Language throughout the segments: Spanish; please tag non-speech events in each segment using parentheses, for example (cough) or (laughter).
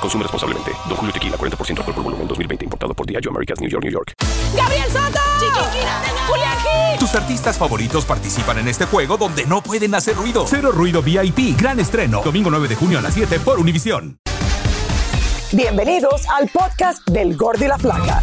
Consume responsablemente. Don Julio Tequila, 40% alcohol por volumen, 2020. Importado por Diageo Americas, New York, New York. ¡Gabriel Soto! ¡Julián Gil! Tus artistas favoritos participan en este juego donde no pueden hacer ruido. Cero Ruido VIP, gran estreno. Domingo 9 de junio a las 7 por Univisión. Bienvenidos al podcast del Gordo y la Flaca.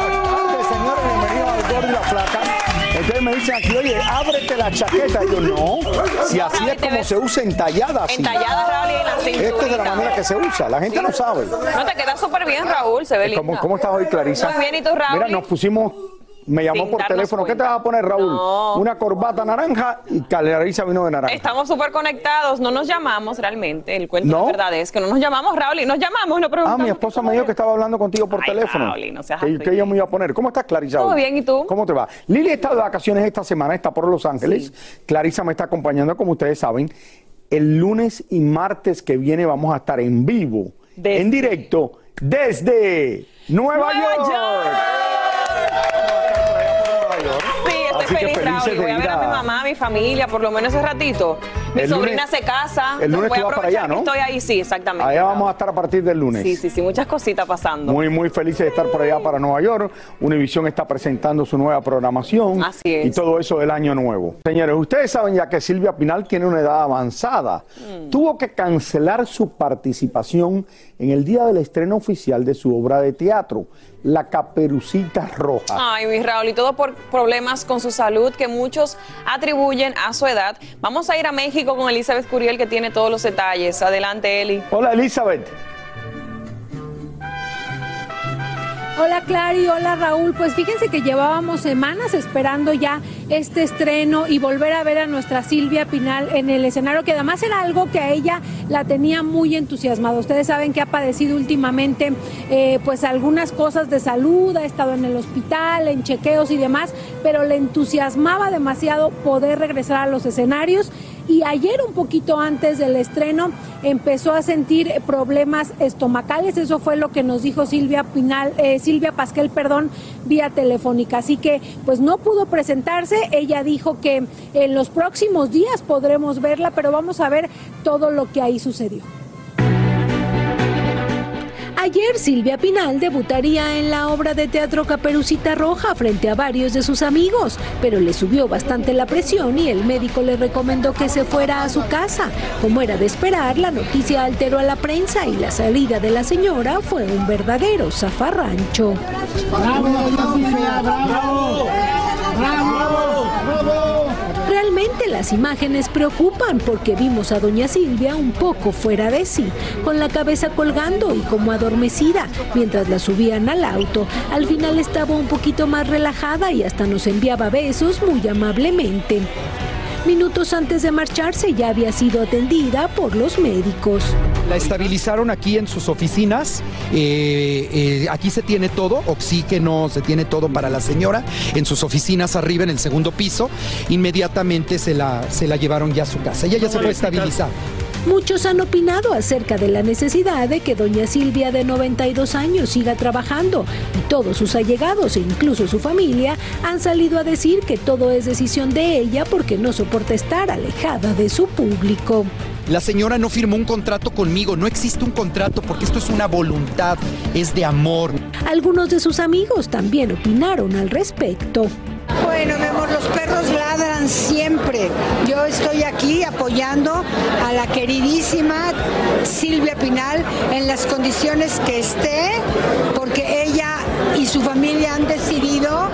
Entonces me dicen aquí, oye, ábrete la chaqueta. Y yo, no, si así es como se usa entallada. así. Entallada, Raúl, y en la Esta es de la cinturita. manera que se usa, la gente no sabe. No te queda súper bien, Raúl, se ve lindo. ¿Cómo, cómo estás hoy, Clarisa? Muy bien, ¿y tú, Raúl? Mira, nos pusimos, me llamó por teléfono. ¿Qué te vas a poner, Raúl? No. Una corbata naranja y Clarisa vino de naranja. Estamos súper conectados, no nos llamamos realmente. El cuento ¿No? de verdad es que no nos llamamos, Raúl, y nos llamamos, no Ah, preguntamos. mi esposa me dijo que estaba hablando contigo por Ay, teléfono. Raúl, no seas que, que yo me iba a poner. ¿Cómo estás, Clarisa? Todo hoy? bien, ¿y tú? ¿Cómo te va? Lili está de vacaciones esta semana, está por Los Ángeles. Clarisa me está acompañando, como ustedes saben. El lunes y martes que viene vamos a estar en vivo, Desde- en directo, desde Nueva, ¡Nueva York. York! Voy a ver a mi mamá, a mi familia, por lo menos ese ratito. Mi El sobrina lunes- se casa. el lunes voy tú a vas para allá, ¿no? Estoy ahí, sí, exactamente. Allá vamos a estar a partir del lunes. Sí, sí, sí, muchas cositas pasando. Muy, muy felices de estar por allá para Nueva York. Univision está presentando su nueva programación. Así es. Y todo eso del año nuevo. Señores, ustedes saben ya que Silvia Pinal tiene una edad avanzada. Mm. Tuvo que cancelar su participación en el día del estreno oficial de su obra de teatro, La Caperucita Roja. Ay, mi Raúl, y todo por problemas con su salud que muchos atribuyen a su edad. Vamos a ir a México con Elizabeth Curiel, que tiene todos los detalles. Adelante, Eli. Hola, Elizabeth. Hola Clary, hola Raúl. Pues fíjense que llevábamos semanas esperando ya este estreno y volver a ver a nuestra Silvia Pinal en el escenario, que además era algo que a ella la tenía muy entusiasmada. Ustedes saben que ha padecido últimamente eh, pues algunas cosas de salud, ha estado en el hospital, en chequeos y demás, pero le entusiasmaba demasiado poder regresar a los escenarios y ayer un poquito antes del estreno empezó a sentir problemas estomacales, eso fue lo que nos dijo Silvia Pinal, eh, Silvia Pasquel, perdón, vía telefónica, así que pues no pudo presentarse, ella dijo que en los próximos días podremos verla, pero vamos a ver todo lo que ahí sucedió. Ayer Silvia Pinal debutaría en la obra de teatro Caperucita Roja frente a varios de sus amigos, pero le subió bastante la presión y el médico le recomendó que se fuera a su casa. Como era de esperar, la noticia alteró a la prensa y la salida de la señora fue un verdadero zafarrancho. Las imágenes preocupan porque vimos a doña Silvia un poco fuera de sí, con la cabeza colgando y como adormecida, mientras la subían al auto. Al final estaba un poquito más relajada y hasta nos enviaba besos muy amablemente. Minutos antes de marcharse ya había sido atendida por los médicos. La estabilizaron aquí en sus oficinas. eh, eh, aquí se tiene todo, oxígeno, se tiene todo para la señora. En sus oficinas arriba, en el segundo piso. Inmediatamente se la, se la llevaron ya a su casa. Ella ya se fue estabilizar. Muchos han opinado acerca de la necesidad de que doña Silvia de 92 años siga trabajando y todos sus allegados e incluso su familia han salido a decir que todo es decisión de ella porque no soporta estar alejada de su público. La señora no firmó un contrato conmigo. No existe un contrato porque esto es una voluntad, es de amor. Algunos de sus amigos también opinaron al respecto. Bueno, mi amor, los perros ladran siempre. Yo estoy aquí apoyando a la queridísima Silvia Pinal en las condiciones que esté, porque ella y su familia han decidido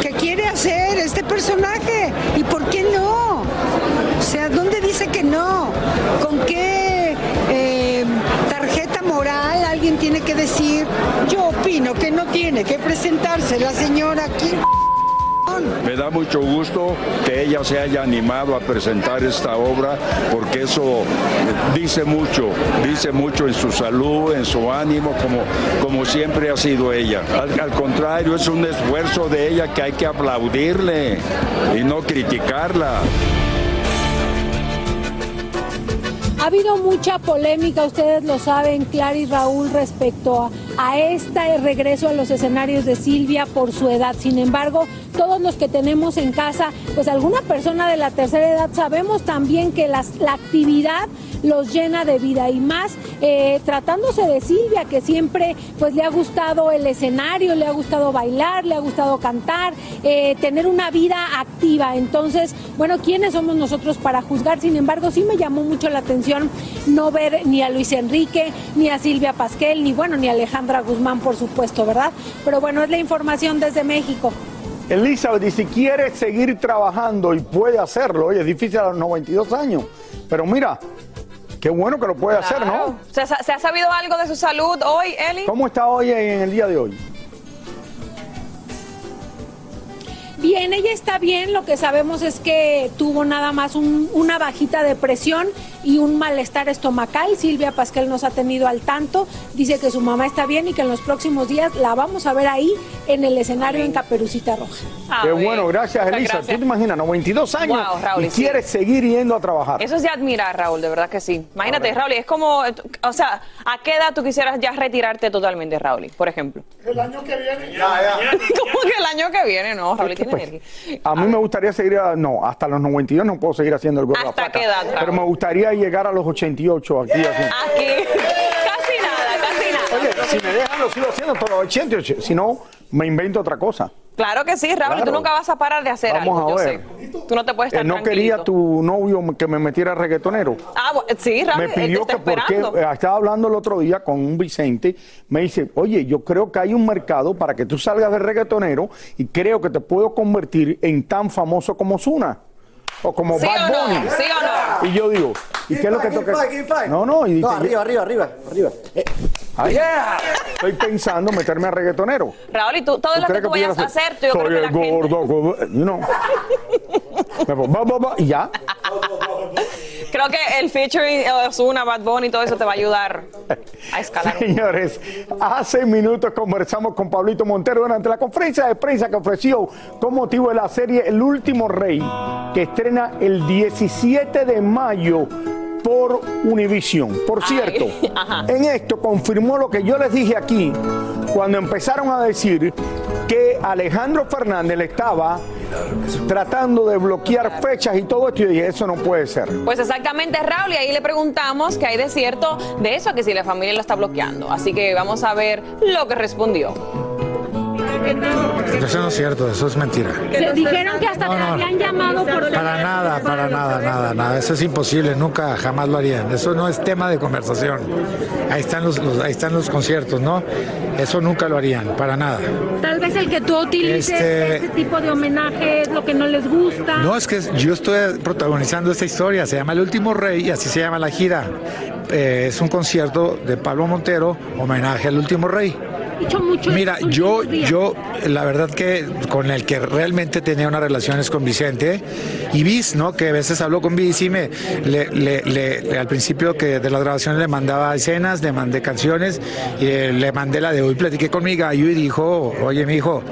que quiere hacer este personaje. ¿Y por qué no? O sea, ¿dónde dice que no? ¿Con qué eh, tarjeta moral alguien tiene que decir, yo opino que no tiene que presentarse la señora aquí? Me da mucho gusto que ella se haya animado a presentar esta obra porque eso dice mucho, dice mucho en su salud, en su ánimo, como, como siempre ha sido ella. Al contrario, es un esfuerzo de ella que hay que aplaudirle y no criticarla. Ha habido mucha polémica, ustedes lo saben, Clara y Raúl, respecto a, a este regreso a los escenarios de Silvia por su edad. Sin embargo, todos los que tenemos en casa, pues alguna persona de la tercera edad, sabemos también que las, la actividad los llena de vida y más eh, tratándose de Silvia, que siempre pues le ha gustado el escenario, le ha gustado bailar, le ha gustado cantar, eh, tener una vida activa. Entonces, bueno, ¿quiénes somos nosotros para juzgar? Sin embargo, sí me llamó mucho la atención no ver ni a Luis Enrique, ni a Silvia Pasquel, ni bueno, ni a Alejandra Guzmán, por supuesto, ¿verdad? Pero bueno, es la información desde México. Elizabeth, y si quiere seguir trabajando y puede hacerlo, oye, es difícil a los 92 años, pero mira, qué bueno que lo puede hacer, ¿no? Claro. ¿Se, ha- ¿Se ha sabido algo de su salud hoy, Eli? ¿Cómo está hoy en el día de hoy? Bien, ella está bien, lo que sabemos es que tuvo nada más un- una bajita de presión y un malestar estomacal. Silvia Pasquel nos ha tenido al tanto, dice que su mamá está bien y que en los próximos días la vamos a ver ahí en el escenario en Caperucita Roja. Ah, qué bueno, gracias Muchas Elisa. gracias. ¿Tú te imaginas? 92 años Wow, Raúl, y sí. quiere seguir yendo a trabajar. Eso es de admirar, Raúl, de verdad que sí. Imagínate, Raúl, es como, o sea, ¿a qué edad tú quisieras ya retirarte totalmente, Raúl, por ejemplo? El año que viene. (laughs) ¿Cómo que el año que viene? No, Raúl tiene Pues, energía. A mí me gustaría seguir, a- no, hasta los 92 no puedo seguir haciendo el gordo. ¿Hasta placa, qué edad, Raúl? Pero me gustaría llegar a los 88 aquí. Aquí, casi nada, casi nada. Oye, si me dejan lo sigo haciendo todos los 88, si no, me invento otra cosa. Claro que sí, Raúl, tú nunca vas a parar de hacer Vamos algo, a yo ver. sé. Tú no te puedes estar Eh, no quería tu novio que me metiera reggaetonero. Ah, sí, Raúl, me te pidió que porque esperando. eh, estaba hablando el otro día con un Vicente, me dice, oye, yo creo que hay un mercado para que tú salgas de reggaetonero y creo que te puedo convertir en tan famoso como Zuna o como ¿Sí Bad o no? Bunny. ¿Sí o no? Y yo digo, ¿y qué es lo que toca? No, no, y No, arriba, arriba, arriba, arriba. Eh, Ay, Estoy pensando meterme a reggaetonero. Raúl, y tú, todo lo que tú vayas a hacer, yo Soy creo que el la gente... gordo, gordo, you know. Y ya. (laughs) Creo que el featuring de Ozuna, Bad Bunny y todo eso te va a ayudar a escalar. Señores, hace minutos conversamos con Pablito Montero durante la conferencia de prensa que ofreció con motivo de la serie El Último Rey, que estrena el 17 de mayo por Univision. Por cierto, (laughs) en esto confirmó lo que yo les dije aquí cuando empezaron a decir que Alejandro Fernández le estaba tratando de bloquear fechas y todo esto. Y eso no puede ser. Pues exactamente, Raúl, y ahí le preguntamos qué hay de cierto de eso, que si la familia lo está bloqueando. Así que vamos a ver lo que respondió. Eso no es cierto, eso es mentira. Se dijeron que hasta No, te no. habían llamado por Para nada, para nada, nada, nada. Eso es imposible, nunca, jamás lo harían. Eso no es tema de conversación. Ahí están los, los- ahí están los conciertos, ¿no? Eso nunca lo harían, para nada. Tal vez el que tú utilices Este- este tipo de homenaje es lo que no les gusta. No, es que yo estoy protagonizando esta historia, se llama El Último Rey y así se llama la gira. Eh, es un concierto de Pablo Montero, homenaje al Último Rey. Dicho mucho Mira, yo, días. yo, la verdad que con el que realmente tenía unas relaciones con Vicente y Viz, ¿no? Que a veces hablo con Viz y me, le, le- le- le- al principio que de las grabaciones le mandaba escenas, le mandé canciones, y eh, le mandé la de hoy, platiqué con mi gallo y dijo, oye, mi hijo,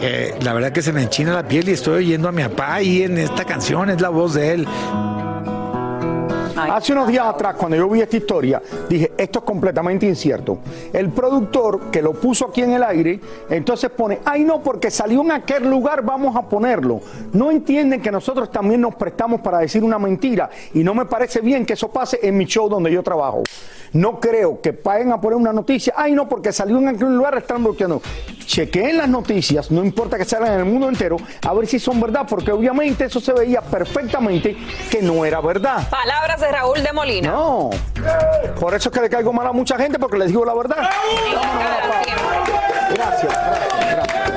eh, la verdad que se me enchina la piel y estoy oyendo a mi papá ahí en esta canción, es la voz de él. Hace unos días atrás, cuando yo vi esta historia, dije, esto es completamente incierto. El productor que lo puso aquí en el aire, entonces pone, ay no, porque salió en aquel lugar, vamos a ponerlo. No entienden que nosotros también nos prestamos para decir una mentira y no me parece bien que eso pase en mi show donde yo trabajo. No creo que paguen a poner una noticia, ay no, porque salió en aquel lugar, están bloqueando. Chequeen las noticias, no importa que salgan en el mundo entero, a ver si son verdad, porque obviamente eso se veía perfectamente que no era verdad. Palabras de Raúl de Molina. No. Por eso es que le caigo mal a mucha gente porque les digo la verdad. gracias, gracias.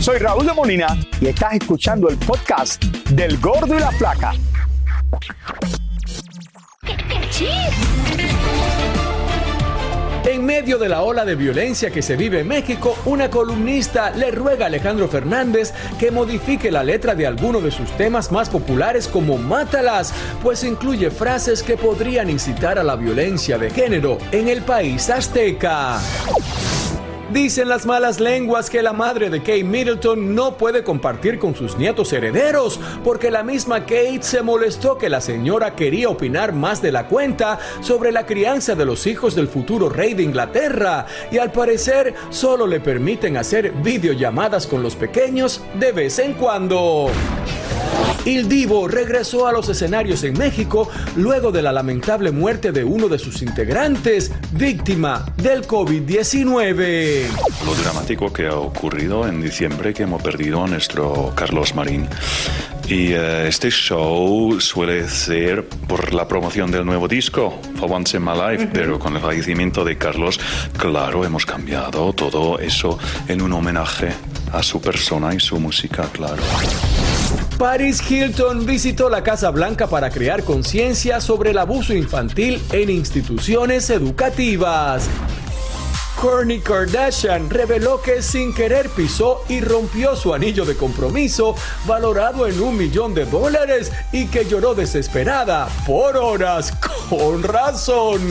Soy Raúl de Molina y estás escuchando el podcast del Gordo y la Flaca. En medio de la ola de violencia que se vive en México, una columnista le ruega a Alejandro Fernández que modifique la letra de alguno de sus temas más populares como Mátalas, pues incluye frases que podrían incitar a la violencia de género en el país azteca. Dicen las malas lenguas que la madre de Kate Middleton no puede compartir con sus nietos herederos, porque la misma Kate se molestó que la señora quería opinar más de la cuenta sobre la crianza de los hijos del futuro rey de Inglaterra, y al parecer solo le permiten hacer videollamadas con los pequeños de vez en cuando. Il Divo regresó a los escenarios en México luego de la lamentable muerte de uno de sus integrantes, víctima del COVID-19. Lo dramático que ha ocurrido en diciembre que hemos perdido a nuestro Carlos Marín. Y eh, este show suele ser por la promoción del nuevo disco, For Once in My Life, pero con el fallecimiento de Carlos, claro, hemos cambiado todo eso en un homenaje a su persona y su música, claro. Paris Hilton visitó la Casa Blanca para crear conciencia sobre el abuso infantil en instituciones educativas. Kourtney Kardashian reveló que sin querer pisó y rompió su anillo de compromiso valorado en un millón de dólares y que lloró desesperada por horas (laughs) con razón.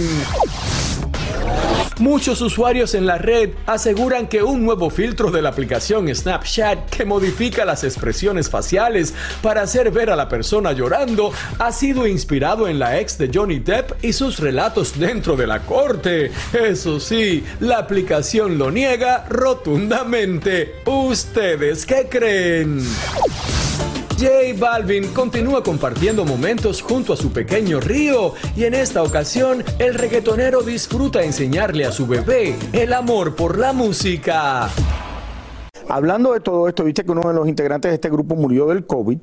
Muchos usuarios en la red aseguran que un nuevo filtro de la aplicación Snapchat que modifica las expresiones faciales para hacer ver a la persona llorando ha sido inspirado en la ex de Johnny Depp y sus relatos dentro de la corte. Eso sí, la aplicación lo niega rotundamente. ¿Ustedes qué creen? J Balvin continúa compartiendo momentos junto a su pequeño Río y en esta ocasión el reggaetonero disfruta enseñarle a su bebé el amor por la música. Hablando de todo esto, viste que uno de los integrantes de este grupo murió del COVID.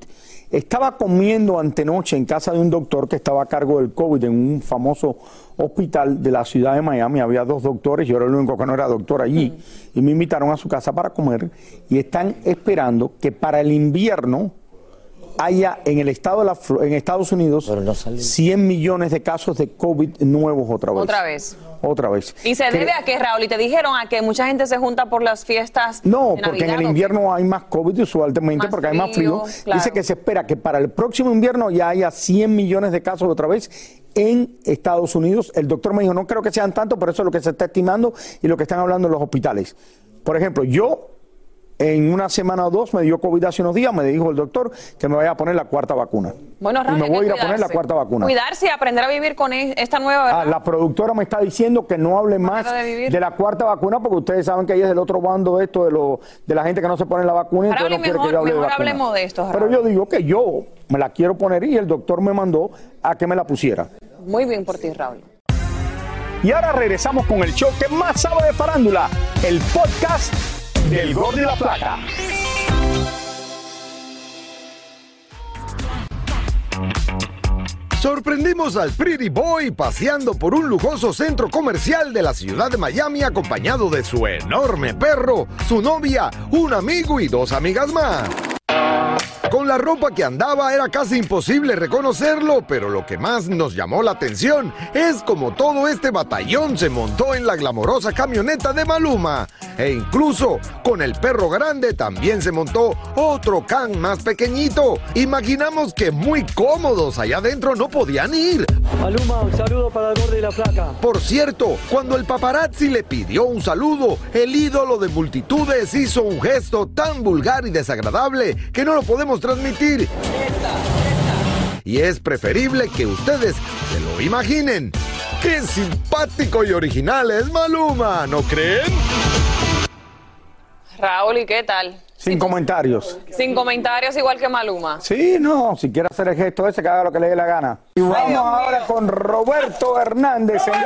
Estaba comiendo antenoche en casa de un doctor que estaba a cargo del COVID en un famoso hospital de la ciudad de Miami. Había dos doctores, yo era el único que no era doctor allí. Y me invitaron a su casa para comer y están esperando que para el invierno haya en el estado de la, en Estados Unidos 100 millones de casos de COVID nuevos otra vez. Otra vez. Otra vez. ¿Y se debe a qué, Raúl? ¿Y te dijeron a que mucha gente se junta por las fiestas? No, de porque en el invierno hay más COVID usualmente Más porque hay más frío. frío, claro. Dice que se espera que para el próximo invierno ya haya 100 millones de casos otra vez en Estados Unidos. El doctor me dijo, no creo que sean tantos, pero eso es lo que se está estimando y lo que están hablando en los hospitales. Por ejemplo, yo en una semana o dos me dio COVID hace unos días, me dijo el doctor que me vaya a poner la cuarta vacuna. Bueno, y Raúl, me hay que voy a ir a poner la cuarta vacuna. Cuidarse y aprender a vivir con e- esta nueva. Ah, la productora me está diciendo que no hable más de de la cuarta vacuna porque ustedes saben que ella es del otro bando de esto, de, lo, de la gente que no se pone la vacuna y Raúl, no y quiere que mejor- yo hable de mejor vacuna. hablemos de esto, Pero yo digo que yo me la quiero poner y el doctor me mandó a que me la pusiera. Muy bien por ti, Raúl. Y ahora regresamos con el show que más sabe de farándula, el podcast del Gordo y la Placa. Sorprendimos al Pretty Boy paseando por un lujoso centro comercial de la ciudad de Miami acompañado de su enorme perro, su novia, un amigo y dos amigas más. Con la ropa que andaba era casi imposible reconocerlo, pero lo que más nos llamó la atención es como todo este batallón se montó en la glamorosa camioneta de Maluma. E incluso con el perro grande también se montó otro can más pequeñito. Imaginamos que muy cómodos allá adentro no podían ir. Maluma, un saludo para el gordo y la placa. Por cierto, cuando el paparazzi le pidió un saludo, el ídolo de multitudes hizo un gesto tan vulgar y desagradable que no lo podemos transmitir. Y es preferible que ustedes se lo imaginen. ¡Qué simpático y original es Maluma! ¿No creen? Raúl, ¿y qué tal? Sin comentarios. Sin comentarios, igual que Maluma. Sí, no, si quiere hacer el gesto ese, que haga lo que le dé la gana. Y vamos ahora con Roberto Hernández. señor.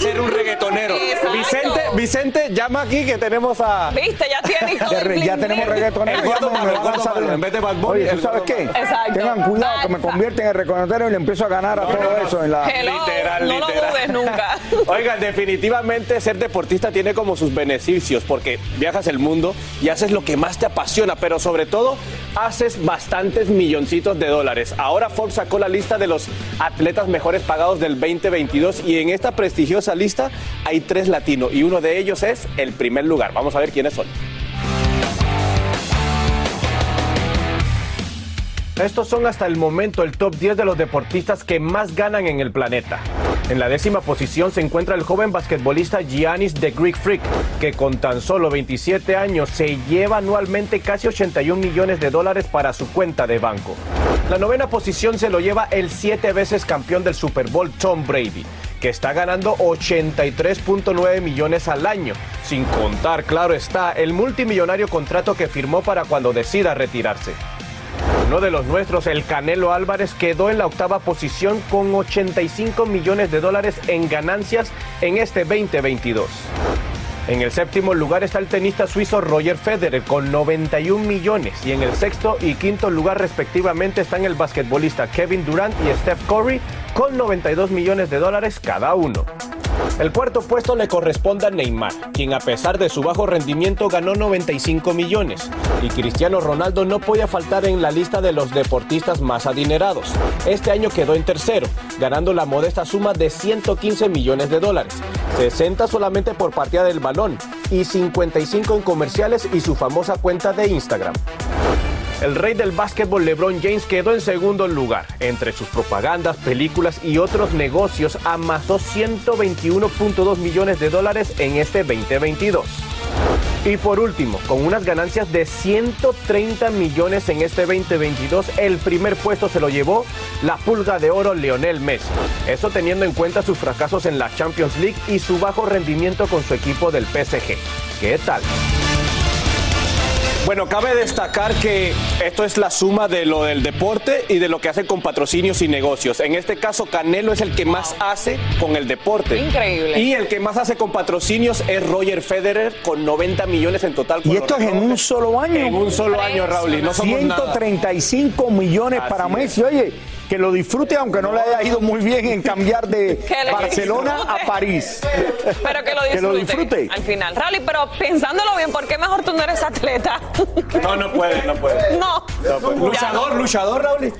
Ser un reggaetonero. Exacto. Vicente, Vicente, llama aquí que tenemos a. ¿Viste? Ya tiene (laughs) hijo Ya, del re- ya bling tenemos bling. reggaetonero. El gordo ya me- Malo, me el van a gordo saber. Malo, en vez de Bad Bunny, Oye, el ¿tú sabes qué? Exacto. Tengan cuidado que me convierten en reggaetonero y le empiezo a ganar a todo eso en la... Hello, Literal, no literal. lo dudes nunca. (laughs) Oigan, definitivamente ser deportista tiene como sus beneficios porque viajas el mundo y haces lo que más te apasiona, pero sobre todo haces bastantes milloncitos de dólares. Ahora Forbes sacó la lista de los atletas mejores pagados del 2022 y en esta prestigiosa lista hay tres latinos y uno de ellos es el primer lugar. Vamos a ver quiénes son. Estos son hasta el momento el top 10 de los deportistas que más ganan en el planeta. En la décima posición se encuentra el joven basquetbolista Giannis The Greek Freak, que con tan solo 27 años se lleva anualmente casi 81 millones de dólares para su cuenta de banco. La novena posición se lo lleva el siete veces campeón del Super Bowl Tom Brady, que está ganando 83.9 millones al año, sin contar, claro está, el multimillonario contrato que firmó para cuando decida retirarse. Uno de los nuestros, el Canelo Álvarez, quedó en la octava posición con 85 millones de dólares en ganancias en este 2022. En el séptimo lugar está el tenista suizo Roger Federer con 91 millones y en el sexto y quinto lugar respectivamente están el basquetbolista Kevin Durant y Steph Curry con 92 millones de dólares cada uno. El cuarto puesto le corresponde a Neymar, quien a pesar de su bajo rendimiento ganó 95 millones. Y Cristiano Ronaldo no podía faltar en la lista de los deportistas más adinerados. Este año quedó en tercero, ganando la modesta suma de 115 millones de dólares, 60 solamente por partida del balón y 55 en comerciales y su famosa cuenta de Instagram. El rey del básquetbol LeBron James quedó en segundo lugar. Entre sus propagandas, películas y otros negocios amasó 121.2 millones de dólares en este 2022. Y por último, con unas ganancias de 130 millones en este 2022, el primer puesto se lo llevó la pulga de oro Lionel Messi. Eso teniendo en cuenta sus fracasos en la Champions League y su bajo rendimiento con su equipo del PSG. ¿Qué tal? Bueno, cabe destacar que esto es la suma de lo del deporte y de lo que hace con patrocinios y negocios. En este caso, Canelo es el que más hace con el deporte. Increíble. Y el que más hace con patrocinios es Roger Federer con 90 millones en total. Y esto es en un solo año. En un solo año, Raúl. Y no somos nada. 135 millones para Messi. Oye, que lo disfrute aunque no le haya ido muy bien en cambiar de (laughs) Barcelona disfrute. a París. Pero que lo disfrute. Que lo disfrute. Al final. Raúl, pero pensándolo bien, ¿por qué mejor tú no eres atleta? (laughs) No, no puede, no puede. No. No puede. Luchador, luchador, Raúl. (laughs)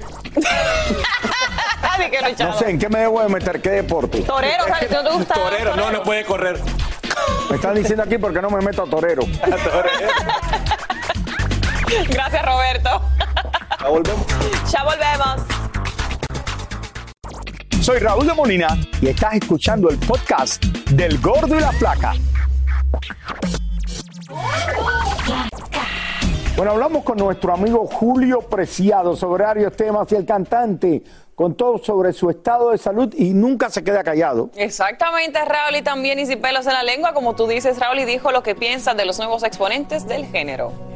Di que luchador. No sé, ¿en qué me debo de meter? ¿Qué deporte? Torero, Raúl, ¿no te gusta? Torero, no, no puede correr. Me están diciendo aquí porque no me meto a torero. Gracias, Roberto. Ya volvemos. Ya volvemos. Soy Raúl de Molina y estás escuchando el podcast del Gordo y la Flaca. Bueno, hablamos con nuestro amigo Julio Preciado sobre varios temas y el cantante contó sobre su estado de salud y nunca se queda callado. Exactamente, Raúl, y también y sin pelos en la lengua, como tú dices, Raúl, y dijo lo que piensa de los nuevos exponentes del género.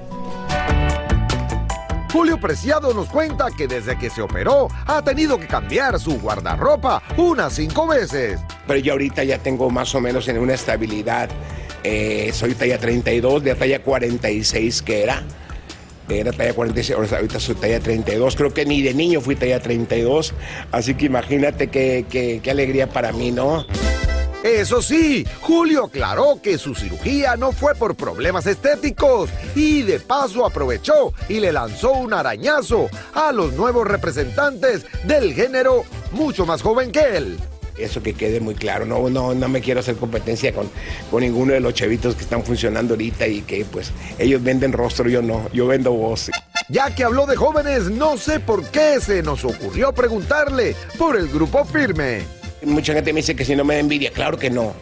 Julio Preciado nos cuenta que desde que se operó ha tenido que cambiar su guardarropa unas cinco veces. Pero yo ahorita ya tengo más o menos en una estabilidad. Eh, soy talla 32, de talla 46 que era. Era talla 46, ahora- ahorita soy talla 32. Creo que ni de niño fui talla 32. Así que imagínate qué- qué alegría para mí, ¿no? Eso sí, Julio aclaró que su cirugía no fue por problemas estéticos y de paso aprovechó y le lanzó un arañazo a los nuevos representantes del género mucho más joven que él. Eso que quede muy claro. No, no, no me quiero hacer competencia con, con ninguno de los chavitos que están funcionando ahorita y que pues ellos venden rostro, yo no. Yo vendo voz. Ya que habló de jóvenes, no sé por qué se nos ocurrió preguntarle por el grupo firme. Mucha gente me dice que si no me da envidia. Claro que no.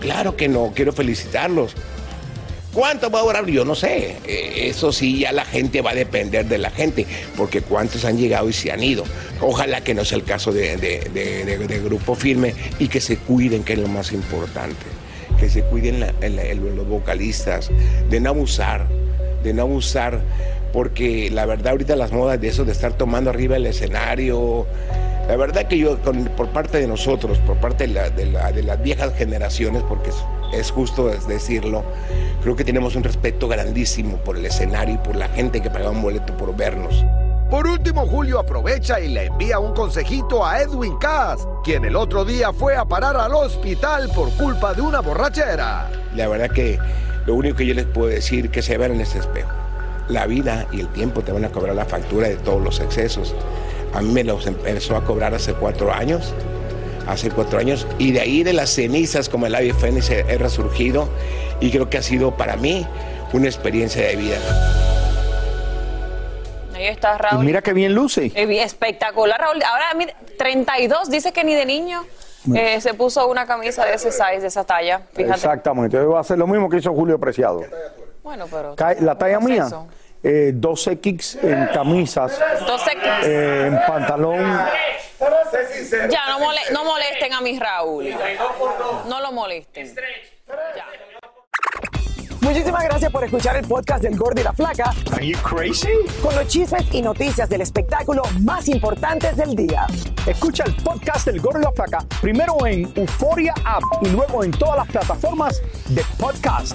Claro que no. Quiero felicitarlos. ¿Cuánto va a durar? Yo no sé. Eh, Eso sí, ya la gente va a depender de la gente, porque cuántos han llegado y se han ido. Ojalá que no sea el caso de, Grupo Firme y que se cuiden, que es lo más importante. que se cuiden los vocalistas, de no abusar, de no abusar, porque la verdad ahorita las modas de eso, de estar tomando arriba el escenario, la verdad que yo, con- por parte de nosotros, por parte de, la- de la- de las viejas generaciones, porque es, es justo es decirlo, creo que tenemos un respeto grandísimo por el escenario y por la gente que paga un boleto por vernos. Por último, Julio aprovecha y le envía un consejito a Edwin Cass, quien el otro día fue a parar al hospital por culpa de una borrachera. La verdad que lo único que yo les puedo decir que se vean en ese espejo. La vida y el tiempo te van a cobrar la factura de todos los excesos. A mí me los empezó a cobrar hace cuatro años, hace cuatro años, y de ahí de las cenizas como el ave fénix he, he resurgido y creo que ha sido para mí una experiencia de vida. Ahí está Y Raúl. mira qué bien luce. Eh, bien, Espectacular, Raúl. Ahora, mira, 32, dice que ni de niño eh, se puso una camisa de ese size, de esa talla. Fíjate. Exactamente. Yo voy a hacer lo mismo que hizo Julio Preciado. Bueno, pero. La talla ¿cómo es mía, eso? Eh, 12 kicks en camisas, Entonces, eh, en pantalón. ya, no, mole- no molesten a mi Raúl. No lo molesten. Muchísimas gracias por escuchar el podcast del Gordo y la Flaca. Are you crazy? Con los chismes y noticias del espectáculo más importantes del día. Escucha el podcast del Gordo y la Flaca primero en Euforia App y luego en todas las plataformas de podcast.